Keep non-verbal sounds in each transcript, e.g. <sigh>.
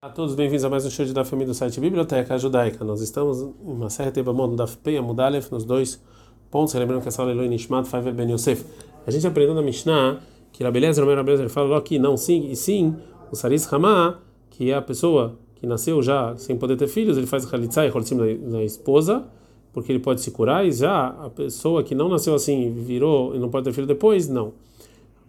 A todos bem-vindos a mais um show da família do site Biblioteca Judaica. Nós estamos em uma série de Bamon da Peia Mudalef nos dois pontos, lembrando que essa aula é Eloi Nishmat Faivel Ben Yosef. A gente aprendeu na Mishnah que Rabeleza, Romer Rabeleza, ele fala que não, sim, e sim, o Saris Hamá, que é a pessoa que nasceu já sem poder ter filhos, ele faz Khalitsa e Kholitzim na esposa, porque ele pode se curar, e já a pessoa que não nasceu assim, virou e não pode ter filho depois, não.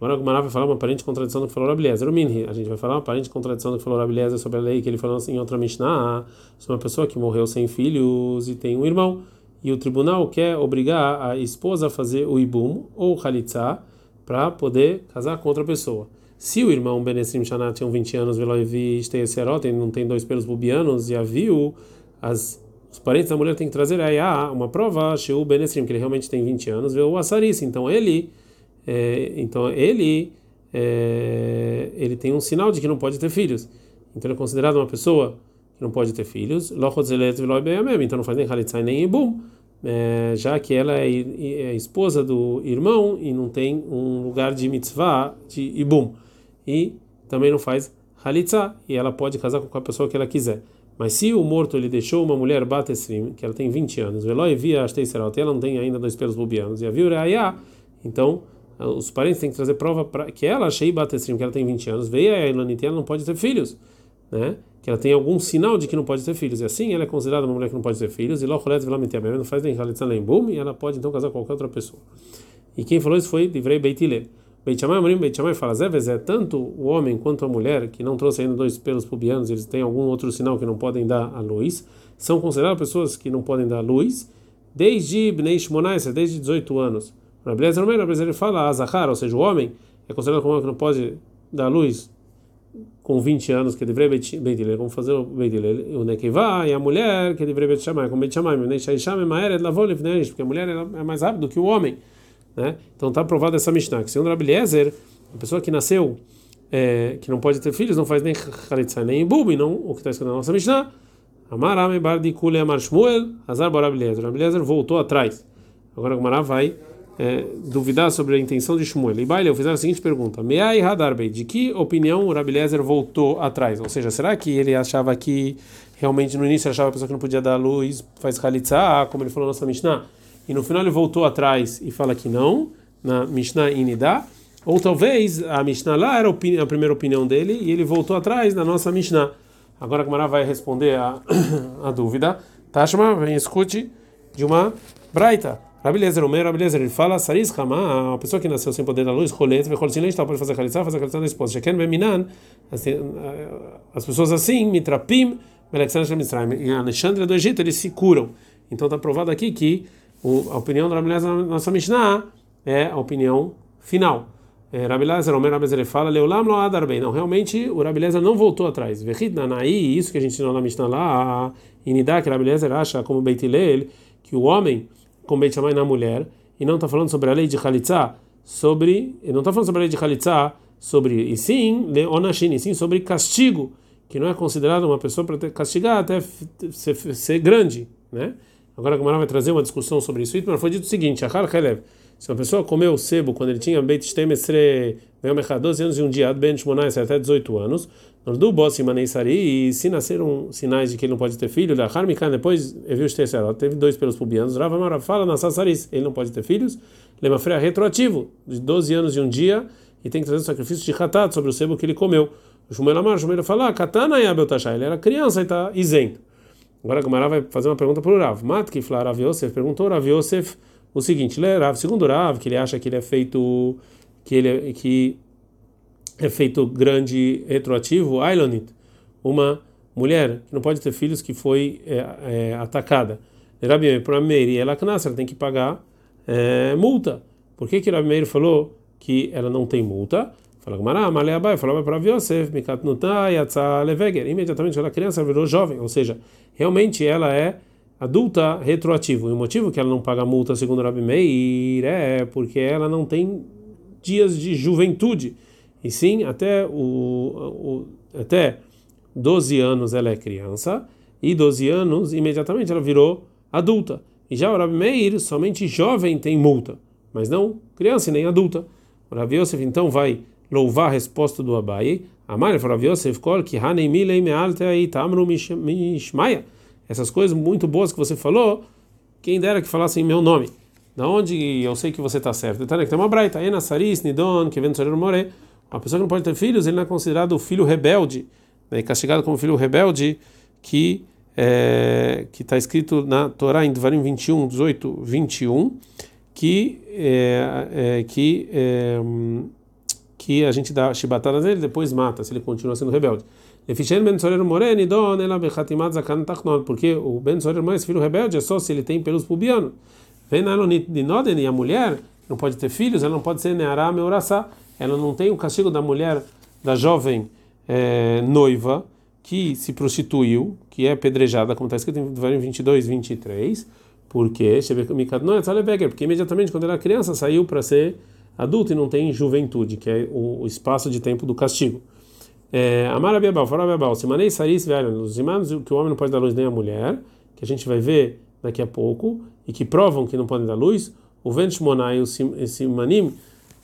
Agora Gumara vai falar uma aparente contradição do que falou Rabeleza. O Minhi, a gente vai falar uma aparente contradição do que falou Rabeleza sobre a lei que ele falou assim, em outra Mishnah, sobre uma pessoa que morreu sem filhos e tem um irmão. E o tribunal quer obrigar a esposa a fazer o ibum ou o khalitza para poder casar com outra pessoa. Se o irmão Benestrim Shanat tinha 20 anos, Veloivi Steiserot, ele não tem dois pelos bubianos e a viu, as, os parentes da mulher têm que trazer aí uma prova, Sheu Benestrim, que ele realmente tem 20 anos, viu o Assaris. Então ele é, então ele é, ele tem um sinal de que não pode ter filhos. Então ele é considerado uma pessoa que não pode ter filhos. Então não faz nem halitzai nem ibum, é, já que ela é, é esposa do irmão e não tem um lugar de mitzvah de ibum. E também não faz halitzah e ela pode casar com a pessoa que ela quiser. Mas se o morto ele deixou uma mulher batesrim, que ela tem 20 anos, veloi via ela não tem ainda dois pelos bubianos, e a viu então os parentes têm que trazer prova para que ela, Shei Batestrim, que ela tem 20 anos, veio a Elanite, ela não pode ter filhos, né? Que ela tem algum sinal de que não pode ter filhos. E assim ela é considerada uma mulher que não pode ter filhos, e Locholet Velamitia não faz nem Halitzan Boom, e ela pode então casar com qualquer outra pessoa. E quem falou isso foi Divrei Beitilel. Beit Shammai, Amorim, Beit Shammai fala, Zé, é tanto o homem quanto a mulher que não trouxe ainda dois pelos pubianos, eles têm algum outro sinal que não podem dar a luz, são consideradas pessoas que não podem dar luz desde Bnei Shmonai, desde 18 anos. Rabelezer não Rabelezer ele fala, Azahar, ou seja, o homem é considerado como que não pode dar luz com 20 anos, que deveria Beitilel, como fazer o Beitilel, o Nekevá, e a mulher, que deveria Beit Shammai, como Beit Shammai, Neishai Maer, Lavol, porque a mulher é mais rápida do que o homem. Né? Então está provado essa Mishnah, que segundo Rabelezer, a pessoa que nasceu, é, que não pode ter filhos, não faz nem Charitzai, nem Ibub, não o que está escrito na nossa Mishnah, Amarame Bardi Kule Amar Shmuel, Hazar Borabelezer. Rabelezer voltou atrás. Agora o Mará vai é, duvidar sobre a intenção de Shmuel. E Baile, eu fiz a seguinte pergunta: Meai Hadarbei, de que opinião o Rabilezer voltou atrás? Ou seja, será que ele achava que realmente no início achava a pessoa que não podia dar luz faz Khalitsa, como ele falou na nossa Mishnah, e no final ele voltou atrás e fala que não, na Mishnah Inidá? Ou talvez a Mishnah lá era a primeira opinião dele e ele voltou atrás na nossa Mishnah. Agora a Gamara vai responder a, <coughs> a dúvida. Tashma, vem escute de uma Braita. Rabelezer, o meu Rabelezer, ele fala, Saris Hama, a pessoa que nasceu sem poder da luz, Rolet, Vecholzinei, pode fazer Khalitsa, fazer Khalitsa da esposa. Sheken Beminan, as pessoas assim, Mitrapim, Melexander Shemitzraim, em Alexandre do Egito, eles se curam. Então está provado aqui que a opinião do Rabelezer na nossa Mishnah é a opinião final. É, Rabelezer, o meu Rabelezer, ele fala, Leulam lo adar bem. Não, realmente o Rabelezer não voltou atrás. Vechid Nanaí, isso que a gente ensinou na Mishnah lá, Inidá, que Rabelezer acha como Beitilel, que o homem com Beit Shammai na mulher, e não está falando sobre a lei de Khalitsa, sobre, e não está falando sobre a lei de Khalitsa, sobre, e sim, Leonashin, e sim sobre castigo, que não é considerado uma pessoa para castigar até ser, ser, grande, né? Agora a Gamara vai trazer uma discussão sobre isso, mas foi dito o seguinte, Achar Khalev, se uma pessoa comeu sebo quando ele tinha Beit Shtemestre, 12 anos e um dia, Ben Shmonai, até 18 anos, do Bossi Maneisari, e se nasceram sinais de que ele não pode ter filho, da Harmikan, depois viu os terceiros, teve dois pelos pubianos, Rava Mara fala na Sassaris, ele não pode ter filhos, Lemafreia retroativo, de 12 anos e um dia, e tem que trazer o sacrifício de Hatat sobre o sebo que ele comeu. O Shumel Amar, o Shumel fala, ah, Katana Yabel Tashai, ele era criança e está isento. Agora a Gamara vai fazer uma pergunta para o Rav. Matki Fla Rav Yosef perguntou Rav Yosef o seguinte, é Rav, segundo Rav, que ele acha que ele é feito, que ele é, que efeito grande retroativo, Ailonit, uma mulher que não pode ter filhos que foi é, é, atacada. Rabi para Meir, ela ela tem que pagar é, multa. Por que que Rabi Meir falou que ela não tem multa? Fala Gamara, falava para Yosef, Mikatnuta, Yatsa Leveger. Imediatamente ela criança virou jovem, ou seja, realmente ela é adulta retroativo. E o motivo que ela não paga multa, segundo Rabi Meir, é porque ela não tem dias de juventude. E sim, até, o, o, até 12 anos ela é criança, e 12 anos, imediatamente ela virou adulta. E já o Rabi Meir, somente jovem tem multa, mas não criança e nem adulta. O Rabi Yosef então vai louvar a resposta do Abai. Amar Rav Yosef Kol que Hanei Milei Mealte aí Tamru Mishmaia. Essas coisas muito boas que você falou, quem dera que falassem meu nome. Da onde eu sei que você está certo. Então, tem uma braita, Nidon, que vem do. Uma pessoa que não pode ter filhos, ele não é considerado filho rebelde, né, castigado como filho rebelde, que é, que está escrito na Torá em Devarim 21, 18, 21, que é, é, que é, que a gente dá chibatadas nele depois mata se ele continua sendo rebelde. Porque o Ben Sorer esse filho rebelde, é só se ele tem pelos pubianos. Vem na de Noden e a mulher não pode ter filhos, ela não pode ser Neará Meurassá. Ela não tem o castigo da mulher, da jovem é, noiva que se prostituiu, que é apedrejada, como está escrito em Deuteronômio 22, 23, porque porque imediatamente quando era criança saiu para ser adulto e não tem juventude, que é o, espaço de tempo do castigo. É, Amar Abiabal, Fora Abiabal, Simanei Saris, velho, os imanos que o homem não pode dar luz nem a mulher, que a gente vai ver daqui a pouco, e que provam que não podem dar luz, o Ventshmonai e o Simanim,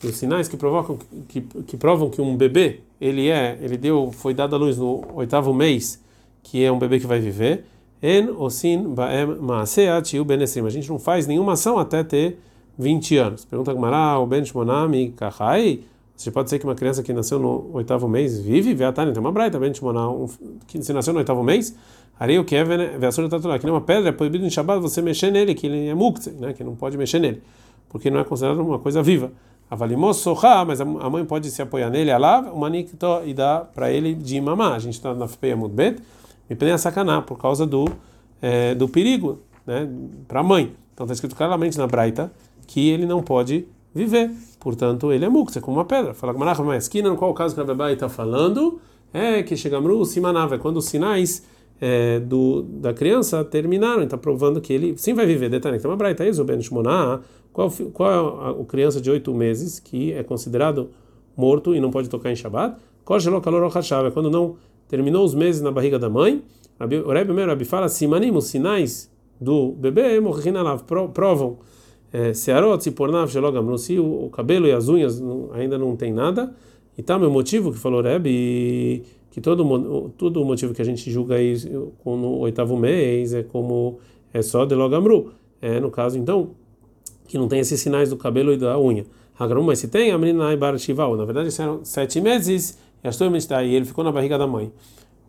os sinais que provocam que, que provam que um bebê ele é ele deu foi dado à luz no oitavo mês que é um bebê que vai viver en osin baem maaseat yu benestrim a gente não faz nenhuma ação até ter 20 anos pergunta Gamara o ben shmonami kahai você pode ser que uma criança que nasceu no oitavo mês vive veatani tem uma braita ben shmonam que se nasceu no oitavo mês Arei o que é veassura que nem uma pedra é proibido em Shabbat você mexer nele que ele é muktzeh né que não pode mexer nele porque não é considerado uma coisa viva Avalimos soha, mas a mãe pode se apoiar nele, alav, o manikto e dar para ele de mamar. A gente está na feia mudbet, me prende a sacanar por causa do é, do perigo, né, para a mãe. Então está escrito claramente na Braita que ele não pode viver, portanto ele é mukse, como uma pedra. Fala com Manach, mas esquina, qual o caso que a Bebai está falando? É que chegamos o simanava, é quando os sinais é, do, da criança terminaram, está provando que ele sim vai viver. Detalhe, tem uma Braita, isso, Ben qual, qual é a, criança de oito meses que é considerado morto e não pode tocar em Shabbat? É quando não terminou os meses na barriga da mãe. O Rebbe Rabi fala, simanim, os sinais do bebê, provam Searot, Sipornav, Shelogamru, se o cabelo e as unhas ainda não tem nada. E tá meu motivo que falou Rebbe, que todo, todo o motivo que a gente julga aí no oitavo mês é como é só de Logamru. É, no caso, então, que não tem esses sinais do cabelo e da unha. Hagrum, mas se tem, a menina Ibar Shival. Na verdade, eram sete meses e ele ficou na barriga da mãe.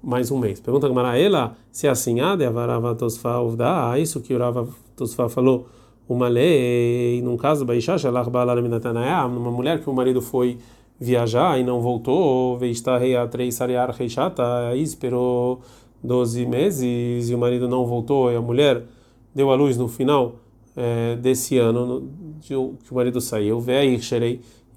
Mais um mês. Pergunta a ela se é assim, ah, Avarava Tosfa ah, isso que o Rava falou, uma lei, num caso, uma mulher que o marido foi viajar e não voltou, veio a três sariar reishata, esperou 12 meses e o marido não voltou e a mulher deu a luz no final é, desse ano no, de, que o marido saiu,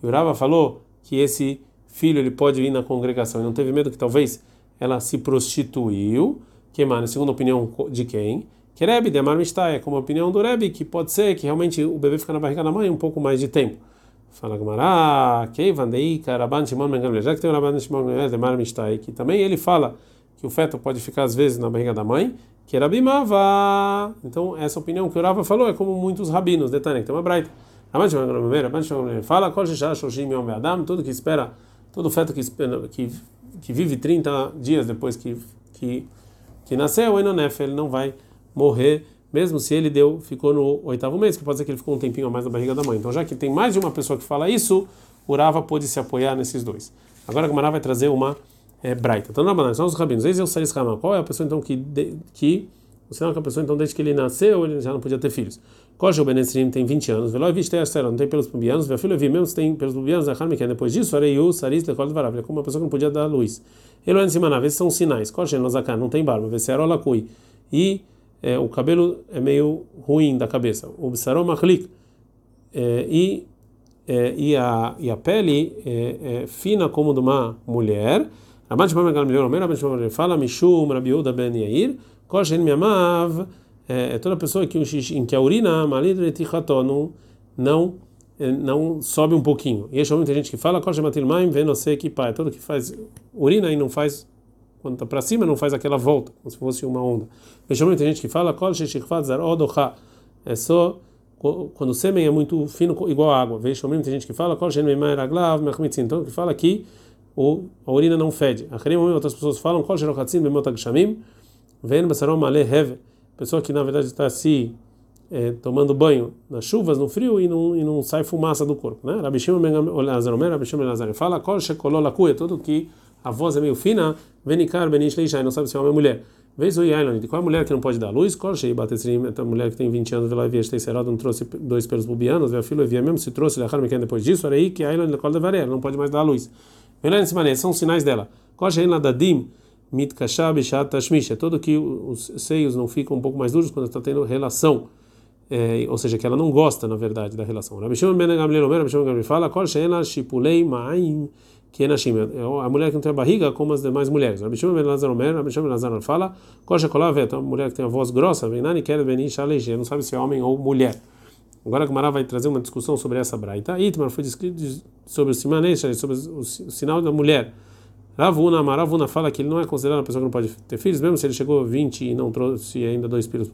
e o Rava falou que esse filho ele pode vir na congregação. E não teve medo que talvez ela se prostituiu, que segundo a opinião de quem? Que Rebbe de Amar é como a opinião do Rebbe, que pode ser que realmente o bebê fica na barriga da mãe um pouco mais de tempo. Fala Gamara, que vandei, Karaban Shimon Ben já que tem o Rabban Shimon Ben de Amar que também ele fala que o feto pode ficar às vezes na barriga da mãe, que. Então, essa opinião que o Rava falou é como muitos rabinos, detalhe, tem uma braita. Fala, tudo que espera, todo feto que, espera, que, que vive 30 dias depois que, que, que nasceu, ele não vai morrer, mesmo se ele deu, ficou no oitavo mês, que pode ser que ele ficou um tempinho a mais na barriga da mãe. Então, já que tem mais de uma pessoa que fala isso, o Rava pode se apoiar nesses dois. Agora a vai trazer uma é, braita. Então, na são os rabinos. Eis Saris Rama. Qual é a pessoa então que, de, que o sinal é que a pessoa então desde que ele nasceu ele já não podia ter filhos. Kojo Benestrim tem 20 anos. Veloi Viste Astera não tem pelos pubianos. Ve filho mesmo se tem pelos pubianos. A Harmi que é depois disso. Areiu Saris Lekol Varav. É como uma pessoa que não podia dar luz. Eloen Simanav. Esses são sinais. Kojo Nozakan não tem barba. Vesero Lakui. E é, o cabelo é meio ruim da cabeça. O Bissarom Machlik. É, e é, e, a, e a pele é, é fina como de uma mulher, Rabban Shimon Ben Gamliel, Rabban Shimon Ben fala, Mishum, Rabi Yehuda Ben Yair, Koshen Miamav, é toda pessoa que, em que a urina, Malidre Tichato, não, não, não sobe um pouquinho. E esse tem gente que fala, Koshen Matil Maim, Venose Kipa, é todo que faz urina e não faz, quando está para cima, não faz aquela volta, como se fosse uma onda. E tem gente que fala, é só quando o sêmen é muito fino, igual a água. Veja, tem gente que fala, então que fala que o, a urina não fede. Outras pessoas falam, pessoa que na verdade está se é, tomando banho nas chuvas, no frio e não, e não sai fumaça do corpo, né? Rabi Shimon Lazar Omer, Rabi Shimon Lazar fala, kol tudo que a voz é meio fina, venikar benish leishai, não sabe se é homem ou mulher. Vez o Yailon, de qual a mulher que não pode dar luz? Kol shei batesrim, a mulher que tem 20 anos, vela via serado, não trouxe dois pelos bubianos, vê filho via mesmo, se trouxe, lechar me depois disso, era aí que Yailon lekol devarer, não pode mais dar luz. Velain se são sinais dela. Kol shei ladadim, mitkashah bishat tashmish, é todo que os seios não ficam um pouco mais duros quando está tendo relação é, ou seja, que ela não gosta, na verdade, da relação. Rabi Shimon ben Gamliel Omer, Rabi Shimon Gamliel fala, she'ena shipulei ma'im kenashim. É a mulher que não tem a barriga como as demais mulheres. Rabi Shimon ben Lazar Omer, Rabi Shimon ben Lazar fala, Kol she'kolavet, a mulher que tem a voz grossa, Venani quer beni shaleje, não sabe se é homem ou mulher. Agora a Gemara vai trazer uma discussão sobre essa braita. Itmar foi descrito sobre o simanesh, sobre o sinal da mulher. Ravuna, Maravuna fala que ele não é considerado uma pessoa que não pode ter filhos, mesmo se ele chegou a 20 e não trouxe ainda dois filhos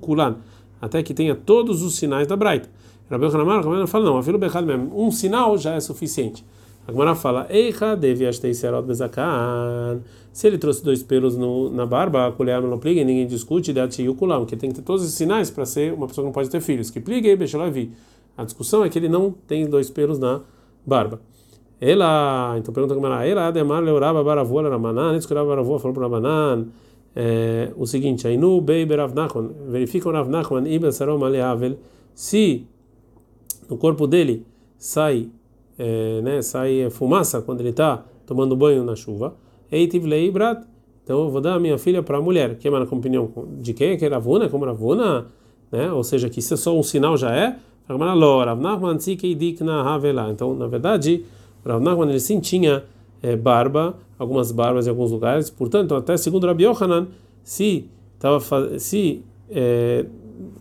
Kulan até que tenha todos os sinais da Braita. Rabi Hanamar fala, não, um sinal já é suficiente. A Gemara fala, Eicha devi serot bezakan. Se ele trouxe dois pelos no, na barba, a colher não pliga, ninguém discute, de kulam, que tem que ter todos os sinais para ser uma pessoa que não pode ter filhos. Que pliga e vi. A discussão é que ele não tem dois pelos na barba. Ela, então pergunta Gemara, ela ademar leuraba baravua ramanan, antes que o baravua falou para Rabanan, é, o seguinte, Ainu Beiber Rav Nachman, verifica o Rav Nachman Ibn Sarom Aleavel, se no corpo dele sai, é, né, sai fumaça quando ele está tomando banho na chuva, Eitiv Leibrat, então eu vou dar a minha filha para a mulher, que é uma opinião de quem? Que é Ravuna, como Ravuna, né? ou seja, que isso é só um sinal já é, então na verdade, Rav Nachman ele sim tinha é, barba, algumas barbas em alguns lugares. Portanto, até segundo Rabi Yohanan, se, tava, se é,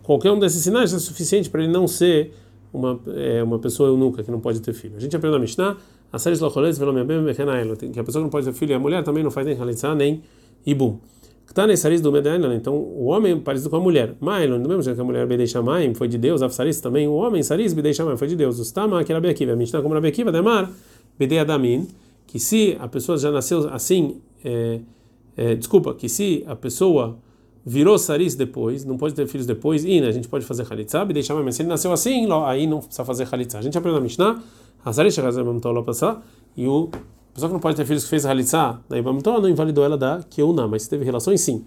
qualquer um desses sinais é suficiente para ele não ser uma, é, uma pessoa eunuca que não pode ter filho. A gente aprendeu na Mishnah, a série que a pessoa que não pode ter filho e a mulher também não faz nem halitzah nem ibum. Ktanei saris do Medailon, então o homem parecido com a mulher. Mailon, do mesmo jeito que a mulher Bedei Shamaim foi de Deus, Afsaris também, o homem Saris Bedei Shamaim foi de Deus. O Stama, que era Bekiva, a Mishnah como Rabi Demar, Bedei Adamin, que se a pessoa já nasceu assim, é, é, desculpa, que se a pessoa virou saris depois, não pode ter filhos depois, e né, a gente pode fazer halitzah, e deixar mas se ele nasceu assim, aí não precisa fazer halitzah. A gente aprendeu na Mishnah, Hazaris passar, e o pessoa que não pode ter filhos que fez halitzah, daí não invalidou ela da keuna, mas se teve relações sim.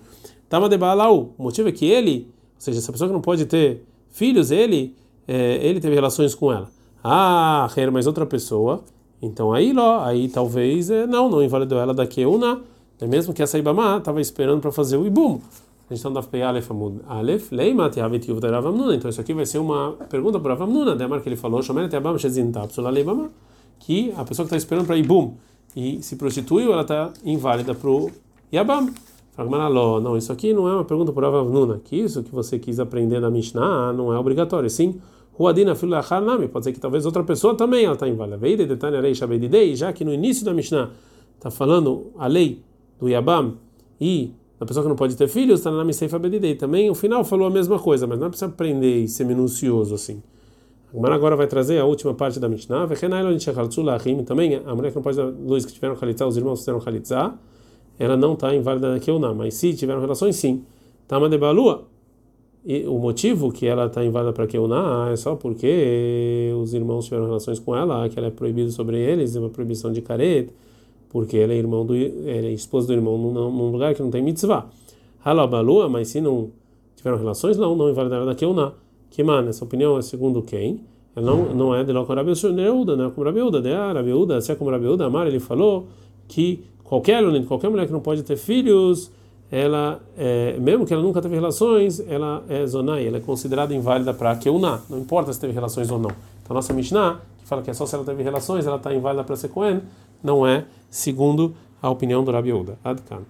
Tama de Baalau, o motivo é que ele, ou seja, essa pessoa que não pode ter filhos, ele, é, ele teve relações com ela. Ah, mas outra pessoa então aí, lá, aí talvez é, não, não invalidou ela da Keuna, é mesmo que essa Ibama estava esperando para fazer o Ibum. A gente está no Daf Aleph Amud Aleph, Leima Tehavet Yuv Rav Amnuna. Então isso aqui vai ser uma pergunta para Rav Amnuna, da marca que ele falou, Shomer Tehabam Shezin Tapsula Leibama, que a pessoa que está esperando para Ibum e se prostituiu, ela está inválida para o Yabam. Não, isso aqui não é uma pergunta para Rav Amnuna, que isso que você quis aprender na Mishnah não é obrigatório, sim. Ruadina filho nami, pode ser que talvez outra pessoa também ela está inválida. Veide detalhe rei shabedidei, já que no início da Mishnah está falando a lei do Yabam e a pessoa que não pode ter filhos está na Miseifa Bedidei. Também o final falou a mesma coisa, mas não precisa aprender e ser minucioso assim. A agora vai trazer a última parte da Mishnah. Também a mulher que não pode dar luz que tiveram khalitza, os irmãos fizeram khalitza, ela não está inválida na Keuná, mas se tiveram relações, sim. Tama de Balua, e o motivo que ela está inválida para Keuná é só porque os irmãos tiveram relações com ela, que ela é proibida sobre eles, é uma proibição de careta, porque ela é irmão do, é esposa do irmão num, num lugar que não tem mitzvah. Halabalua, mas se não tiveram relações, não, não invalida da Keuná. Que mano, essa opinião é segundo quem? Ela não, não é de lá com Rabi Uda, não é como Rabi Uda, de Rabi Uda, se é como Rabi Uda, Amar, ele falou que qualquer, qualquer mulher que não pode ter filhos ela, é, mesmo que ela nunca teve relações, ela é zonai, ela é considerada inválida para Keuná, não importa se teve relações ou não. Então, a nossa Mishnah, que fala que é só se ela teve relações, ela está inválida para ser Cohen, não é segundo a opinião do Rabi Uda. Adkan.